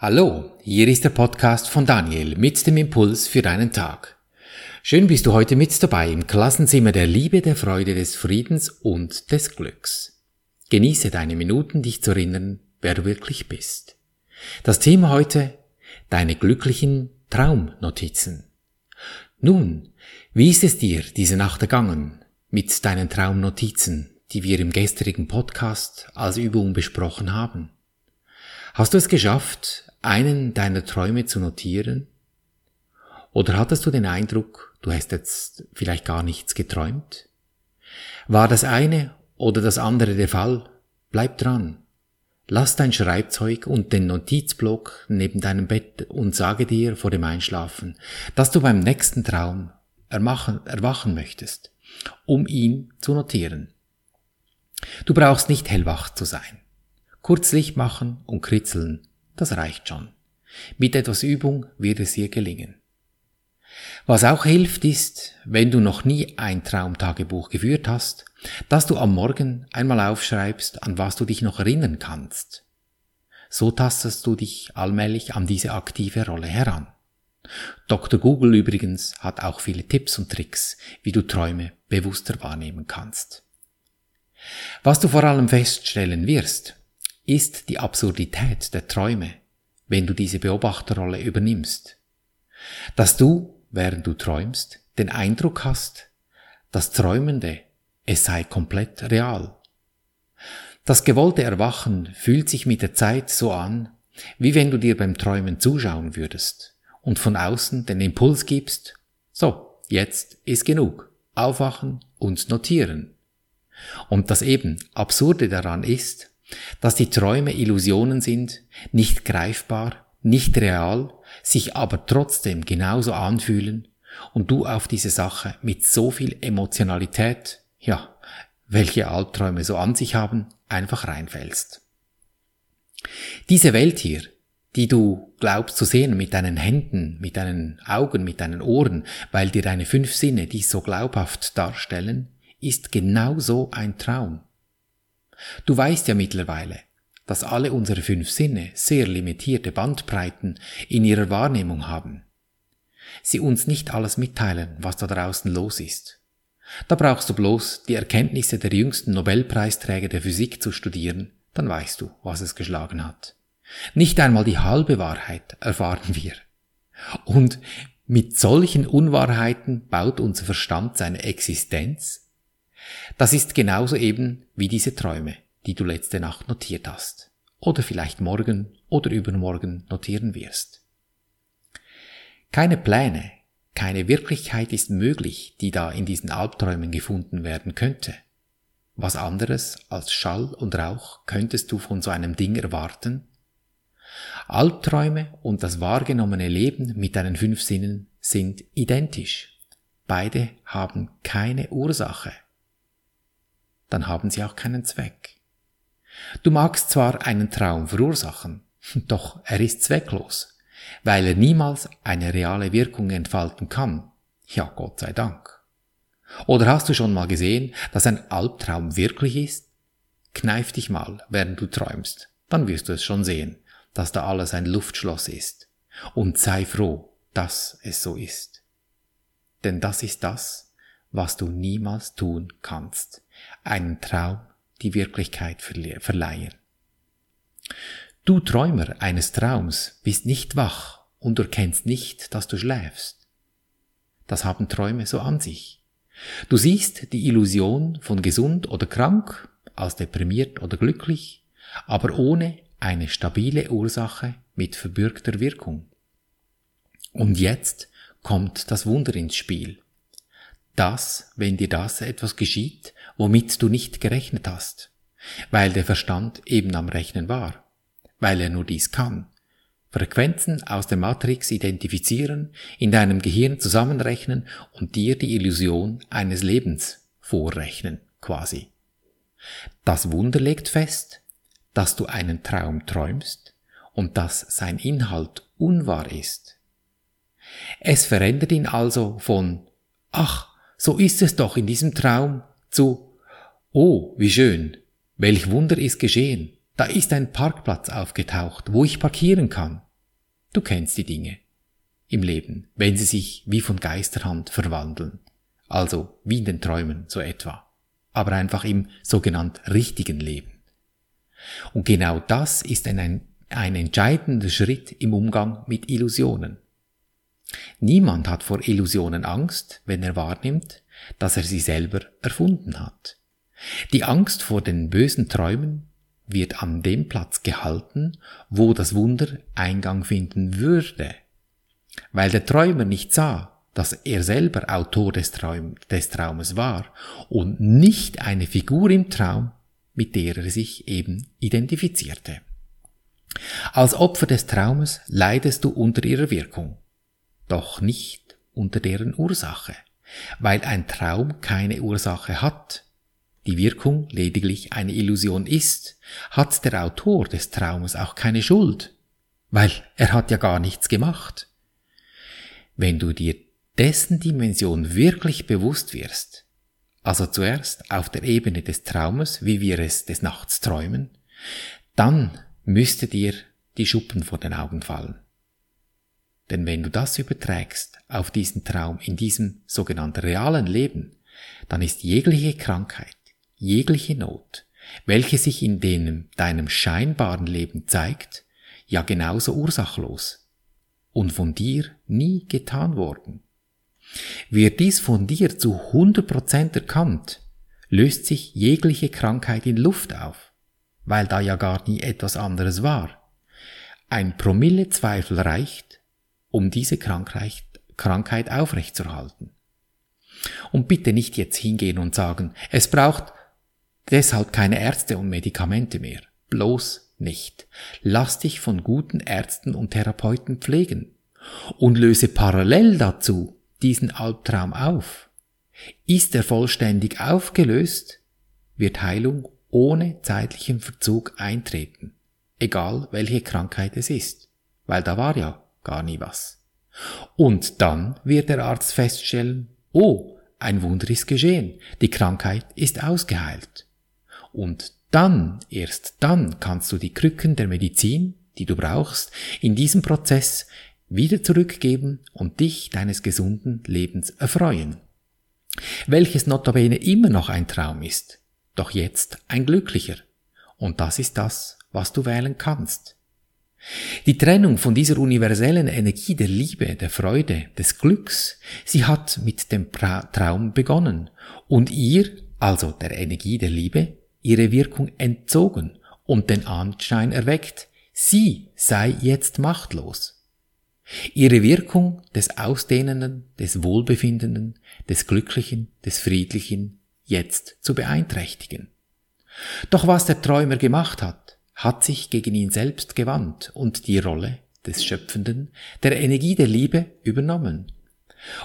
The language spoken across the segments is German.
Hallo, hier ist der Podcast von Daniel mit dem Impuls für deinen Tag. Schön bist du heute mit dabei im Klassenzimmer der Liebe, der Freude, des Friedens und des Glücks. Genieße deine Minuten, dich zu erinnern, wer du wirklich bist. Das Thema heute, deine glücklichen Traumnotizen. Nun, wie ist es dir diese Nacht ergangen mit deinen Traumnotizen, die wir im gestrigen Podcast als Übung besprochen haben? Hast du es geschafft, einen deiner Träume zu notieren? Oder hattest du den Eindruck, du hast jetzt vielleicht gar nichts geträumt? War das eine oder das andere der Fall? Bleib dran. Lass dein Schreibzeug und den Notizblock neben deinem Bett und sage dir vor dem Einschlafen, dass du beim nächsten Traum ermachen, erwachen möchtest, um ihn zu notieren. Du brauchst nicht hellwach zu sein. Kurz Licht machen und kritzeln das reicht schon. Mit etwas Übung wird es dir gelingen. Was auch hilft ist, wenn du noch nie ein Traumtagebuch geführt hast, dass du am Morgen einmal aufschreibst, an was du dich noch erinnern kannst. So tastest du dich allmählich an diese aktive Rolle heran. Dr. Google übrigens hat auch viele Tipps und Tricks, wie du Träume bewusster wahrnehmen kannst. Was du vor allem feststellen wirst, ist die Absurdität der Träume, wenn du diese Beobachterrolle übernimmst. Dass du, während du träumst, den Eindruck hast, das Träumende, es sei komplett real. Das gewollte Erwachen fühlt sich mit der Zeit so an, wie wenn du dir beim Träumen zuschauen würdest und von außen den Impuls gibst, so, jetzt ist genug, aufwachen und notieren. Und das eben Absurde daran ist, dass die Träume Illusionen sind, nicht greifbar, nicht real, sich aber trotzdem genauso anfühlen und du auf diese Sache mit so viel Emotionalität, ja, welche Albträume so an sich haben, einfach reinfällst. Diese Welt hier, die du glaubst zu sehen mit deinen Händen, mit deinen Augen, mit deinen Ohren, weil dir deine fünf Sinne dies so glaubhaft darstellen, ist genauso ein Traum. Du weißt ja mittlerweile, dass alle unsere fünf Sinne sehr limitierte Bandbreiten in ihrer Wahrnehmung haben. Sie uns nicht alles mitteilen, was da draußen los ist. Da brauchst du bloß die Erkenntnisse der jüngsten Nobelpreisträger der Physik zu studieren, dann weißt du, was es geschlagen hat. Nicht einmal die halbe Wahrheit erfahren wir. Und mit solchen Unwahrheiten baut unser Verstand seine Existenz das ist genauso eben wie diese Träume, die du letzte Nacht notiert hast. Oder vielleicht morgen oder übermorgen notieren wirst. Keine Pläne, keine Wirklichkeit ist möglich, die da in diesen Albträumen gefunden werden könnte. Was anderes als Schall und Rauch könntest du von so einem Ding erwarten? Albträume und das wahrgenommene Leben mit deinen fünf Sinnen sind identisch. Beide haben keine Ursache dann haben sie auch keinen Zweck. Du magst zwar einen Traum verursachen, doch er ist zwecklos, weil er niemals eine reale Wirkung entfalten kann. Ja, Gott sei Dank. Oder hast du schon mal gesehen, dass ein Albtraum wirklich ist? Kneif dich mal, während du träumst, dann wirst du es schon sehen, dass da alles ein Luftschloss ist. Und sei froh, dass es so ist. Denn das ist das, was du niemals tun kannst einen Traum die Wirklichkeit verleihen. Du Träumer eines Traums bist nicht wach und erkennst nicht, dass du schläfst. Das haben Träume so an sich. Du siehst die Illusion von gesund oder krank, als deprimiert oder glücklich, aber ohne eine stabile Ursache mit verbürgter Wirkung. Und jetzt kommt das Wunder ins Spiel das, wenn dir das etwas geschieht, womit du nicht gerechnet hast, weil der Verstand eben am Rechnen war, weil er nur dies kann. Frequenzen aus der Matrix identifizieren, in deinem Gehirn zusammenrechnen und dir die Illusion eines Lebens vorrechnen, quasi. Das Wunder legt fest, dass du einen Traum träumst und dass sein Inhalt unwahr ist. Es verändert ihn also von Ach, so ist es doch in diesem Traum zu Oh, wie schön, welch Wunder ist geschehen, da ist ein Parkplatz aufgetaucht, wo ich parkieren kann. Du kennst die Dinge im Leben, wenn sie sich wie von Geisterhand verwandeln. Also wie in den Träumen, so etwa. Aber einfach im sogenannt richtigen Leben. Und genau das ist ein, ein entscheidender Schritt im Umgang mit Illusionen. Niemand hat vor Illusionen Angst, wenn er wahrnimmt, dass er sie selber erfunden hat. Die Angst vor den bösen Träumen wird an dem Platz gehalten, wo das Wunder Eingang finden würde. Weil der Träumer nicht sah, dass er selber Autor des, Traum, des Traumes war und nicht eine Figur im Traum, mit der er sich eben identifizierte. Als Opfer des Traumes leidest du unter ihrer Wirkung, doch nicht unter deren Ursache, weil ein Traum keine Ursache hat, die Wirkung lediglich eine Illusion ist, hat der Autor des Traumes auch keine Schuld, weil er hat ja gar nichts gemacht. Wenn du dir dessen Dimension wirklich bewusst wirst, also zuerst auf der Ebene des Traumes, wie wir es des Nachts träumen, dann müsste dir die Schuppen vor den Augen fallen. Denn wenn du das überträgst auf diesen Traum in diesem sogenannten realen Leben, dann ist jegliche Krankheit, jegliche Not, welche sich in deinem, deinem scheinbaren Leben zeigt, ja genauso ursachlos und von dir nie getan worden. Wird dies von dir zu 100% erkannt, löst sich jegliche Krankheit in Luft auf, weil da ja gar nie etwas anderes war. Ein Promille Zweifel reicht, um diese Krankheit, Krankheit aufrechtzuerhalten. Und bitte nicht jetzt hingehen und sagen, es braucht Deshalb keine Ärzte und Medikamente mehr. Bloß nicht. Lass dich von guten Ärzten und Therapeuten pflegen und löse parallel dazu diesen Albtraum auf. Ist er vollständig aufgelöst, wird Heilung ohne zeitlichen Verzug eintreten, egal welche Krankheit es ist, weil da war ja gar nie was. Und dann wird der Arzt feststellen, oh, ein Wunder ist geschehen, die Krankheit ist ausgeheilt. Und dann, erst dann kannst du die Krücken der Medizin, die du brauchst, in diesem Prozess wieder zurückgeben und dich deines gesunden Lebens erfreuen. Welches notabene immer noch ein Traum ist, doch jetzt ein glücklicher. Und das ist das, was du wählen kannst. Die Trennung von dieser universellen Energie der Liebe, der Freude, des Glücks, sie hat mit dem Traum begonnen und ihr, also der Energie der Liebe, ihre Wirkung entzogen und den Anschein erweckt, sie sei jetzt machtlos. Ihre Wirkung des Ausdehnenden, des Wohlbefindenden, des Glücklichen, des Friedlichen jetzt zu beeinträchtigen. Doch was der Träumer gemacht hat, hat sich gegen ihn selbst gewandt und die Rolle des Schöpfenden, der Energie der Liebe übernommen.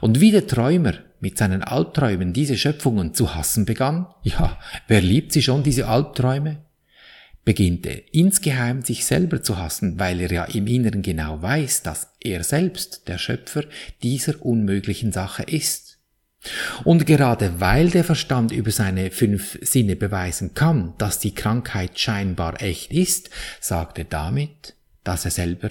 Und wie der Träumer mit seinen Albträumen diese Schöpfungen zu hassen begann, ja, wer liebt sie schon, diese Albträume? Beginnt er insgeheim sich selber zu hassen, weil er ja im Inneren genau weiß, dass er selbst der Schöpfer dieser unmöglichen Sache ist. Und gerade weil der Verstand über seine fünf Sinne beweisen kann, dass die Krankheit scheinbar echt ist, sagt er damit, dass er selber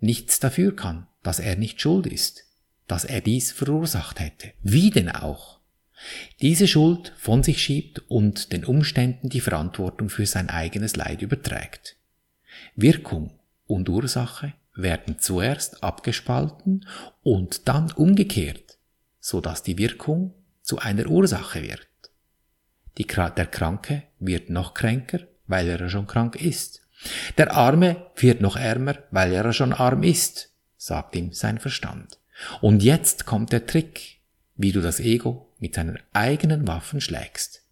nichts dafür kann, dass er nicht schuld ist dass er dies verursacht hätte. Wie denn auch? Diese Schuld von sich schiebt und den Umständen die Verantwortung für sein eigenes Leid überträgt. Wirkung und Ursache werden zuerst abgespalten und dann umgekehrt, so dass die Wirkung zu einer Ursache wird. Die, der Kranke wird noch kränker, weil er schon krank ist. Der Arme wird noch ärmer, weil er schon arm ist, sagt ihm sein Verstand. Und jetzt kommt der Trick, wie du das Ego mit seinen eigenen Waffen schlägst.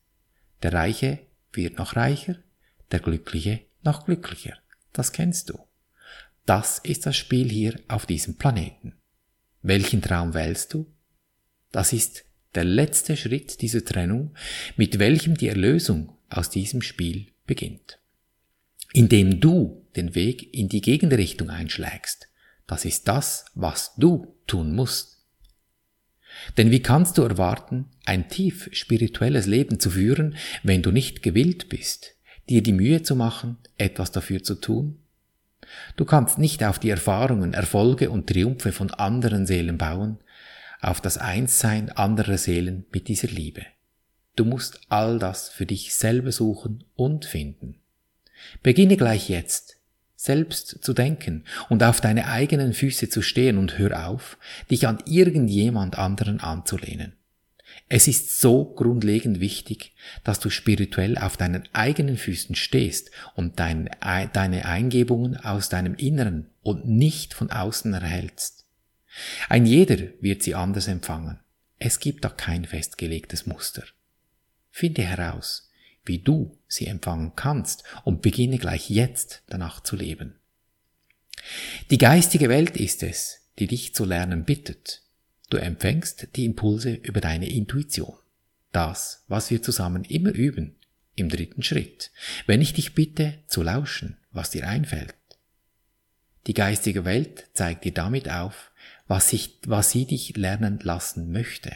Der Reiche wird noch reicher, der Glückliche noch glücklicher. Das kennst du. Das ist das Spiel hier auf diesem Planeten. Welchen Traum wählst du? Das ist der letzte Schritt dieser Trennung, mit welchem die Erlösung aus diesem Spiel beginnt. Indem du den Weg in die Gegenrichtung einschlägst, das ist das, was du tun musst. Denn wie kannst du erwarten, ein tief spirituelles Leben zu führen, wenn du nicht gewillt bist, dir die Mühe zu machen, etwas dafür zu tun? Du kannst nicht auf die Erfahrungen, Erfolge und Triumphe von anderen Seelen bauen, auf das Einssein anderer Seelen mit dieser Liebe. Du musst all das für dich selber suchen und finden. Beginne gleich jetzt, selbst zu denken und auf deine eigenen Füße zu stehen und hör auf, dich an irgendjemand anderen anzulehnen. Es ist so grundlegend wichtig, dass du spirituell auf deinen eigenen Füßen stehst und dein, deine Eingebungen aus deinem Inneren und nicht von außen erhältst. Ein jeder wird sie anders empfangen. Es gibt da kein festgelegtes Muster. Finde heraus, wie du sie empfangen kannst und beginne gleich jetzt danach zu leben. Die geistige Welt ist es, die dich zu lernen bittet. Du empfängst die Impulse über deine Intuition. Das, was wir zusammen immer üben, im dritten Schritt, wenn ich dich bitte zu lauschen, was dir einfällt. Die geistige Welt zeigt dir damit auf, was, ich, was sie dich lernen lassen möchte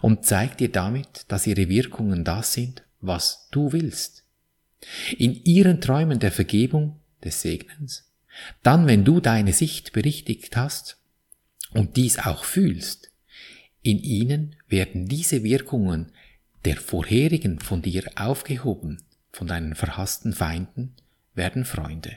und zeigt dir damit, dass ihre Wirkungen das sind, was du willst. In ihren Träumen der Vergebung, des Segnens, dann wenn du deine Sicht berichtigt hast und dies auch fühlst, in ihnen werden diese Wirkungen der vorherigen von dir aufgehoben, von deinen verhassten Feinden, werden Freunde.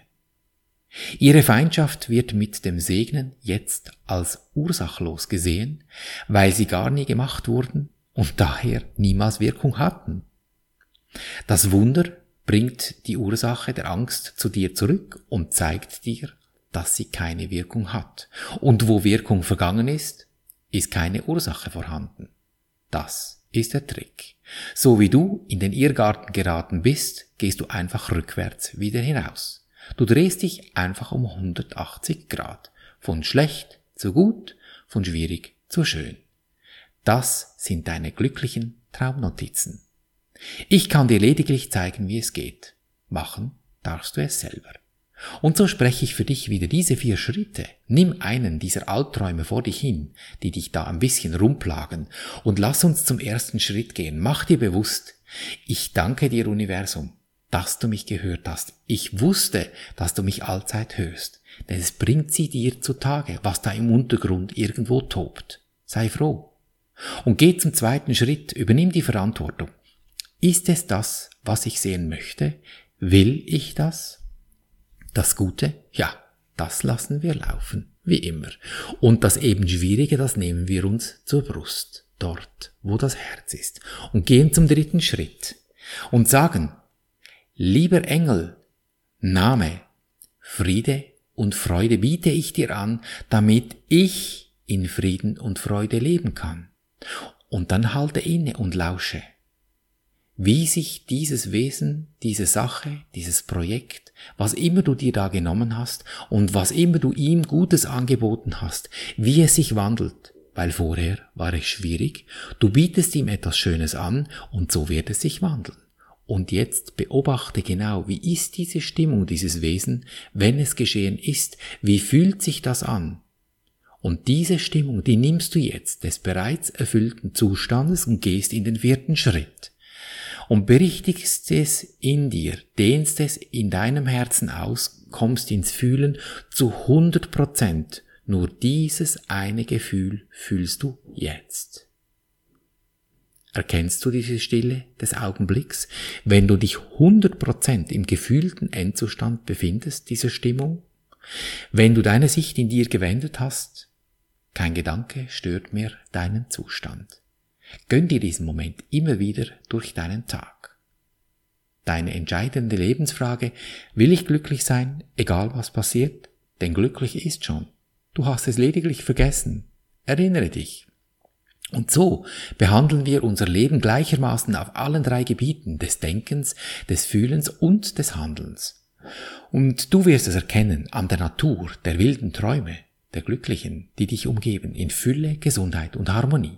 Ihre Feindschaft wird mit dem Segnen jetzt als ursachlos gesehen, weil sie gar nie gemacht wurden und daher niemals Wirkung hatten. Das Wunder bringt die Ursache der Angst zu dir zurück und zeigt dir, dass sie keine Wirkung hat. Und wo Wirkung vergangen ist, ist keine Ursache vorhanden. Das ist der Trick. So wie du in den Irrgarten geraten bist, gehst du einfach rückwärts wieder hinaus. Du drehst dich einfach um 180 Grad. Von schlecht zu gut, von schwierig zu schön. Das sind deine glücklichen Traumnotizen. Ich kann dir lediglich zeigen, wie es geht. Machen darfst du es selber. Und so spreche ich für dich wieder diese vier Schritte. Nimm einen dieser Albträume vor dich hin, die dich da ein bisschen rumplagen, und lass uns zum ersten Schritt gehen. Mach dir bewusst, ich danke dir Universum, dass du mich gehört hast. Ich wusste, dass du mich allzeit hörst, denn es bringt sie dir zutage, was da im Untergrund irgendwo tobt. Sei froh. Und geh zum zweiten Schritt, übernimm die Verantwortung. Ist es das, was ich sehen möchte? Will ich das? Das Gute? Ja, das lassen wir laufen, wie immer. Und das eben Schwierige, das nehmen wir uns zur Brust, dort, wo das Herz ist. Und gehen zum dritten Schritt und sagen, Lieber Engel, Name, Friede und Freude biete ich dir an, damit ich in Frieden und Freude leben kann. Und dann halte inne und lausche, wie sich dieses Wesen, diese Sache, dieses Projekt, was immer du dir da genommen hast und was immer du ihm Gutes angeboten hast, wie es sich wandelt, weil vorher war es schwierig, du bietest ihm etwas Schönes an und so wird es sich wandeln. Und jetzt beobachte genau, wie ist diese Stimmung dieses Wesen, wenn es geschehen ist, wie fühlt sich das an? Und diese Stimmung, die nimmst du jetzt des bereits erfüllten Zustandes und gehst in den vierten Schritt. Und berichtigst es in dir, dehnst es in deinem Herzen aus, kommst ins Fühlen zu 100 Prozent. Nur dieses eine Gefühl fühlst du jetzt. Erkennst du diese Stille des Augenblicks, wenn du dich 100% im gefühlten Endzustand befindest, dieser Stimmung? Wenn du deine Sicht in dir gewendet hast? Kein Gedanke stört mehr deinen Zustand. Gönn dir diesen Moment immer wieder durch deinen Tag. Deine entscheidende Lebensfrage, will ich glücklich sein, egal was passiert? Denn glücklich ist schon. Du hast es lediglich vergessen. Erinnere dich. Und so behandeln wir unser Leben gleichermaßen auf allen drei Gebieten des Denkens, des Fühlens und des Handelns. Und du wirst es erkennen an der Natur der wilden Träume, der Glücklichen, die dich umgeben, in Fülle, Gesundheit und Harmonie.